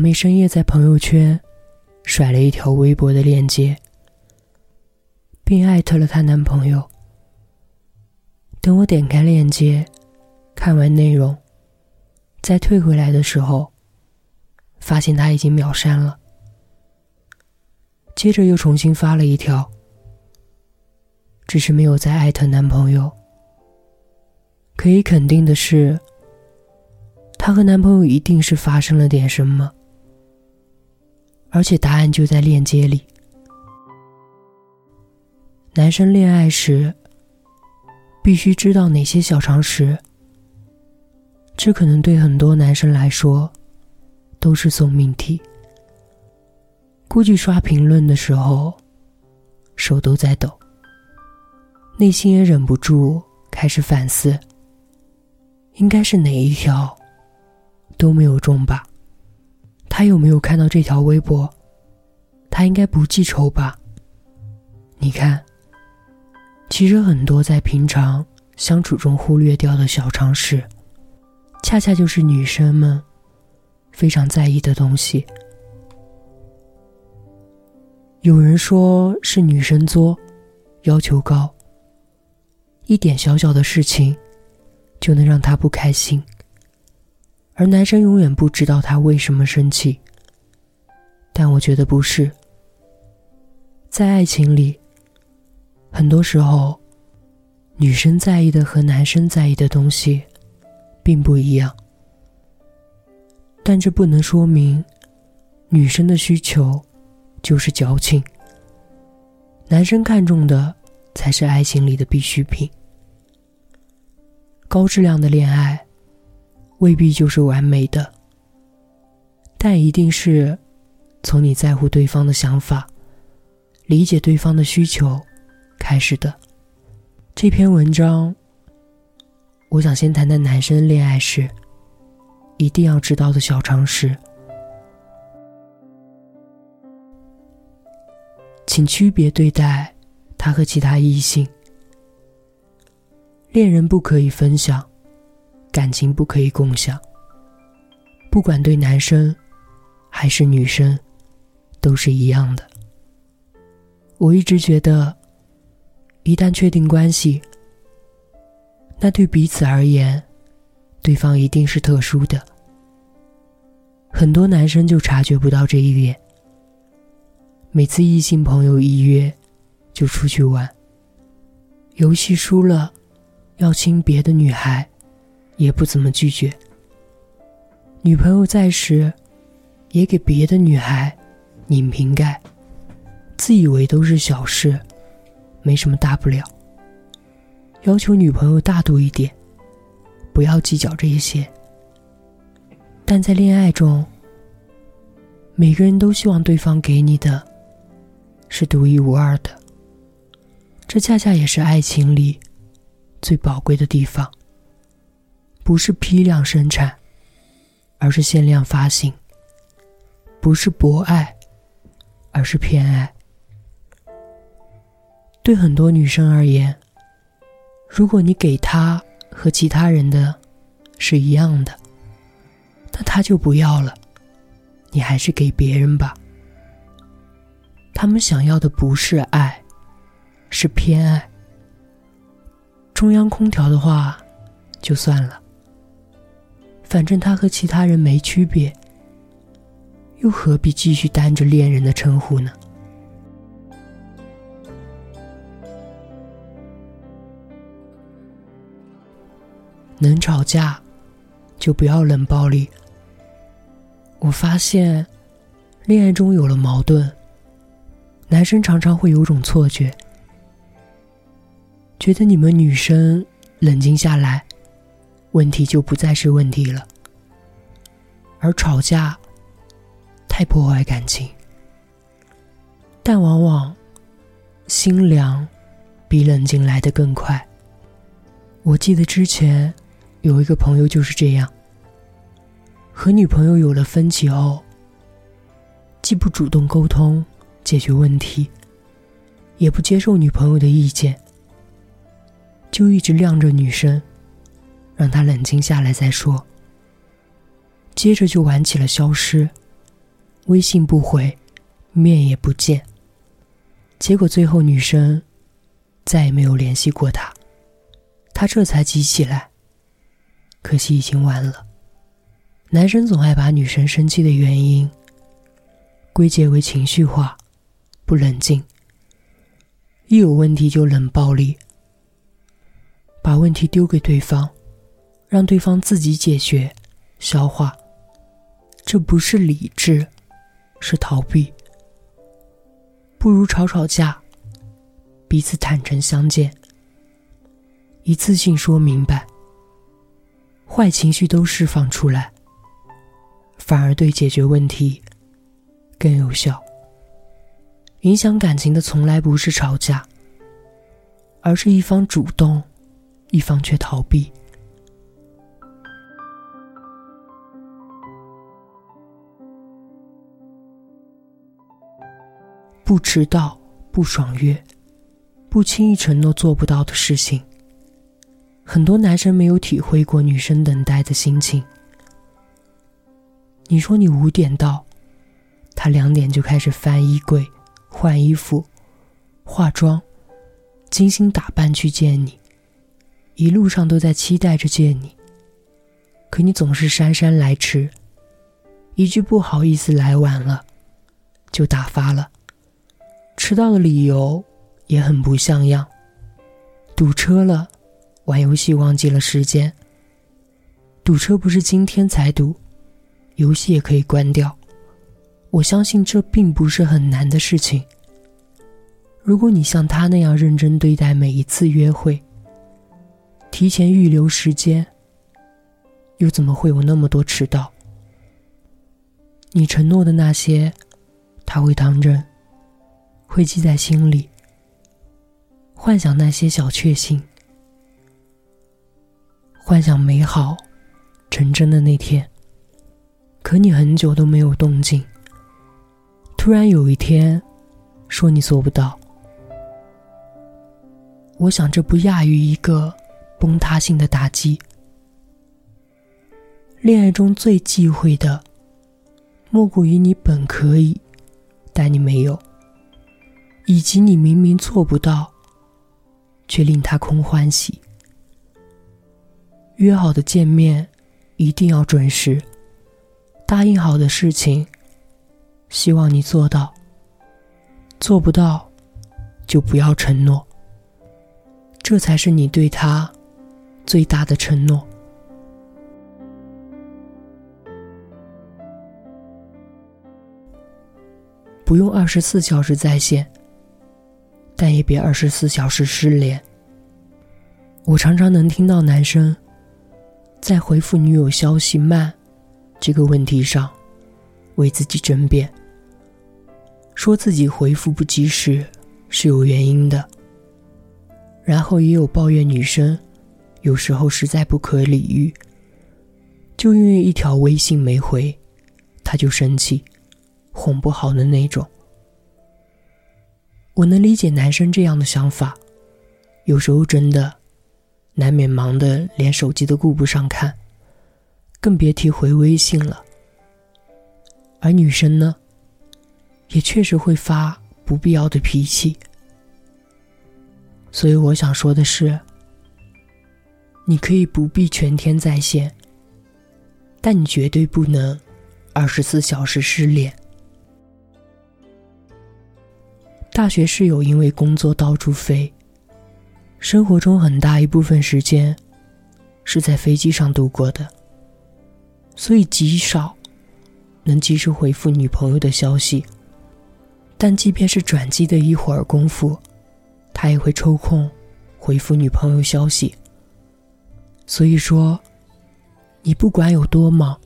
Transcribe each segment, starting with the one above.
妹深夜在朋友圈甩了一条微博的链接，并艾特了她男朋友。等我点开链接，看完内容，再退回来的时候，发现他已经秒删了。接着又重新发了一条，只是没有再艾特男朋友。可以肯定的是，她和男朋友一定是发生了点什么。而且答案就在链接里。男生恋爱时必须知道哪些小常识？这可能对很多男生来说都是送命题。估计刷评论的时候手都在抖，内心也忍不住开始反思：应该是哪一条都没有中吧？他有没有看到这条微博？他应该不记仇吧？你看，其实很多在平常相处中忽略掉的小常识，恰恰就是女生们非常在意的东西。有人说是女生作，要求高，一点小小的事情就能让她不开心。而男生永远不知道他为什么生气，但我觉得不是。在爱情里，很多时候，女生在意的和男生在意的东西，并不一样。但这不能说明，女生的需求就是矫情，男生看重的才是爱情里的必需品。高质量的恋爱。未必就是完美的，但一定是从你在乎对方的想法、理解对方的需求开始的。这篇文章，我想先谈谈男生恋爱时一定要知道的小常识，请区别对待他和其他异性。恋人不可以分享。感情不可以共享。不管对男生还是女生，都是一样的。我一直觉得，一旦确定关系，那对彼此而言，对方一定是特殊的。很多男生就察觉不到这一点。每次异性朋友一约，就出去玩。游戏输了，要亲别的女孩。也不怎么拒绝。女朋友在时，也给别的女孩拧瓶盖，自以为都是小事，没什么大不了。要求女朋友大度一点，不要计较这些。但在恋爱中，每个人都希望对方给你的，是独一无二的。这恰恰也是爱情里最宝贵的地方。不是批量生产，而是限量发行；不是博爱，而是偏爱。对很多女生而言，如果你给她和其他人的是一样的，那她就不要了，你还是给别人吧。他们想要的不是爱，是偏爱。中央空调的话，就算了。反正他和其他人没区别，又何必继续担着恋人的称呼呢？能吵架，就不要冷暴力。我发现，恋爱中有了矛盾，男生常常会有种错觉，觉得你们女生冷静下来。问题就不再是问题了，而吵架太破坏感情，但往往心凉比冷静来得更快。我记得之前有一个朋友就是这样，和女朋友有了分歧后，既不主动沟通解决问题，也不接受女朋友的意见，就一直晾着女生。让他冷静下来再说。接着就玩起了消失，微信不回，面也不见。结果最后女生再也没有联系过他，他这才急起来。可惜已经晚了。男生总爱把女生生气的原因归结为情绪化、不冷静，一有问题就冷暴力，把问题丢给对方，让对方自己解决、消化。这不是理智，是逃避。不如吵吵架，彼此坦诚相见，一次性说明白。坏情绪都释放出来，反而对解决问题更有效。影响感情的从来不是吵架，而是一方主动，一方却逃避。不迟到，不爽约，不轻易承诺做不到的事情。很多男生没有体会过女生等待的心情。你说你五点到，他两点就开始翻衣柜、换衣服、化妆、精心打扮去见你，一路上都在期待着见你。可你总是姗姗来迟，一句不好意思来晚了，就打发了。迟到的理由也很不像样，堵车了。玩游戏忘记了时间。堵车不是今天才堵，游戏也可以关掉。我相信这并不是很难的事情。如果你像他那样认真对待每一次约会，提前预留时间，又怎么会有那么多迟到？你承诺的那些，他会当真，会记在心里，幻想那些小确幸。幻想美好成真的那天，可你很久都没有动静。突然有一天，说你做不到。我想这不亚于一个崩塌性的打击。恋爱中最忌讳的，莫过于你本可以，但你没有，以及你明明做不到，却令他空欢喜。约好的见面一定要准时，答应好的事情，希望你做到。做不到，就不要承诺。这才是你对他最大的承诺。不用二十四小时在线，但也别二十四小时失联。我常常能听到男生。在回复女友消息慢这个问题上，为自己争辩，说自己回复不及时是有原因的。然后也有抱怨女生有时候实在不可理喻，就因为一条微信没回，他就生气，哄不好的那种。我能理解男生这样的想法，有时候真的。难免忙得连手机都顾不上看，更别提回微信了。而女生呢，也确实会发不必要的脾气。所以我想说的是，你可以不必全天在线，但你绝对不能二十四小时失联。大学室友因为工作到处飞。生活中很大一部分时间是在飞机上度过的，所以极少能及时回复女朋友的消息。但即便是转机的一会儿功夫，他也会抽空回复女朋友消息。所以说，你不管有多忙，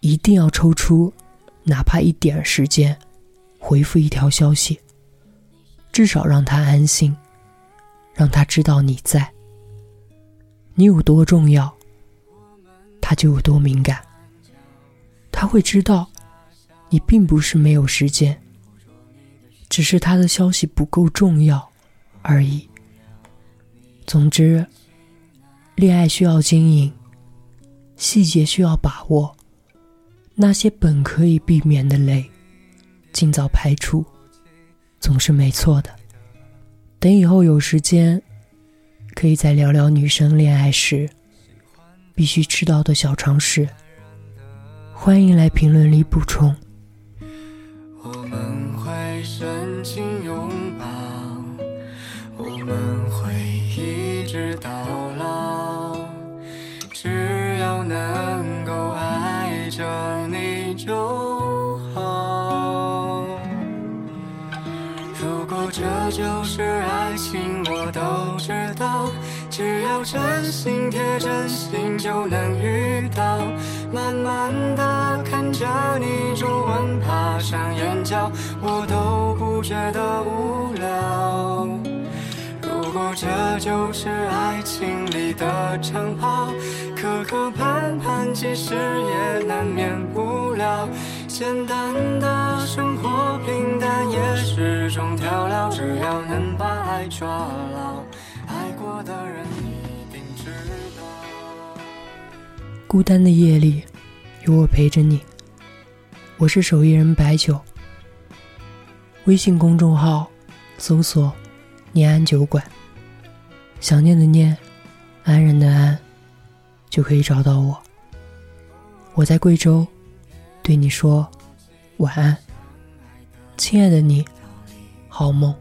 一定要抽出哪怕一点时间回复一条消息，至少让他安心。让他知道你在，你有多重要，他就有多敏感。他会知道，你并不是没有时间，只是他的消息不够重要而已。总之，恋爱需要经营，细节需要把握，那些本可以避免的泪，尽早排除，总是没错的。等以后有时间，可以再聊聊女生恋爱时必须知道的小常识。欢迎来评论里补充。我们会深情就是爱情，我都知道，只要真心贴真心就能遇到。慢慢的看着你皱纹爬上眼角，我都不觉得无聊。如果这就是爱情里的长跑，磕磕绊绊其实也难免无聊。简单的生活，平淡也是种调料。只要能把爱抓牢，爱过的人一定知道。孤单的夜里，有我陪着你。我是手艺人白酒。微信公众号搜索“念安酒馆”，想念的念，安然的安，就可以找到我。我在贵州，对你说晚安，亲爱的你，好梦。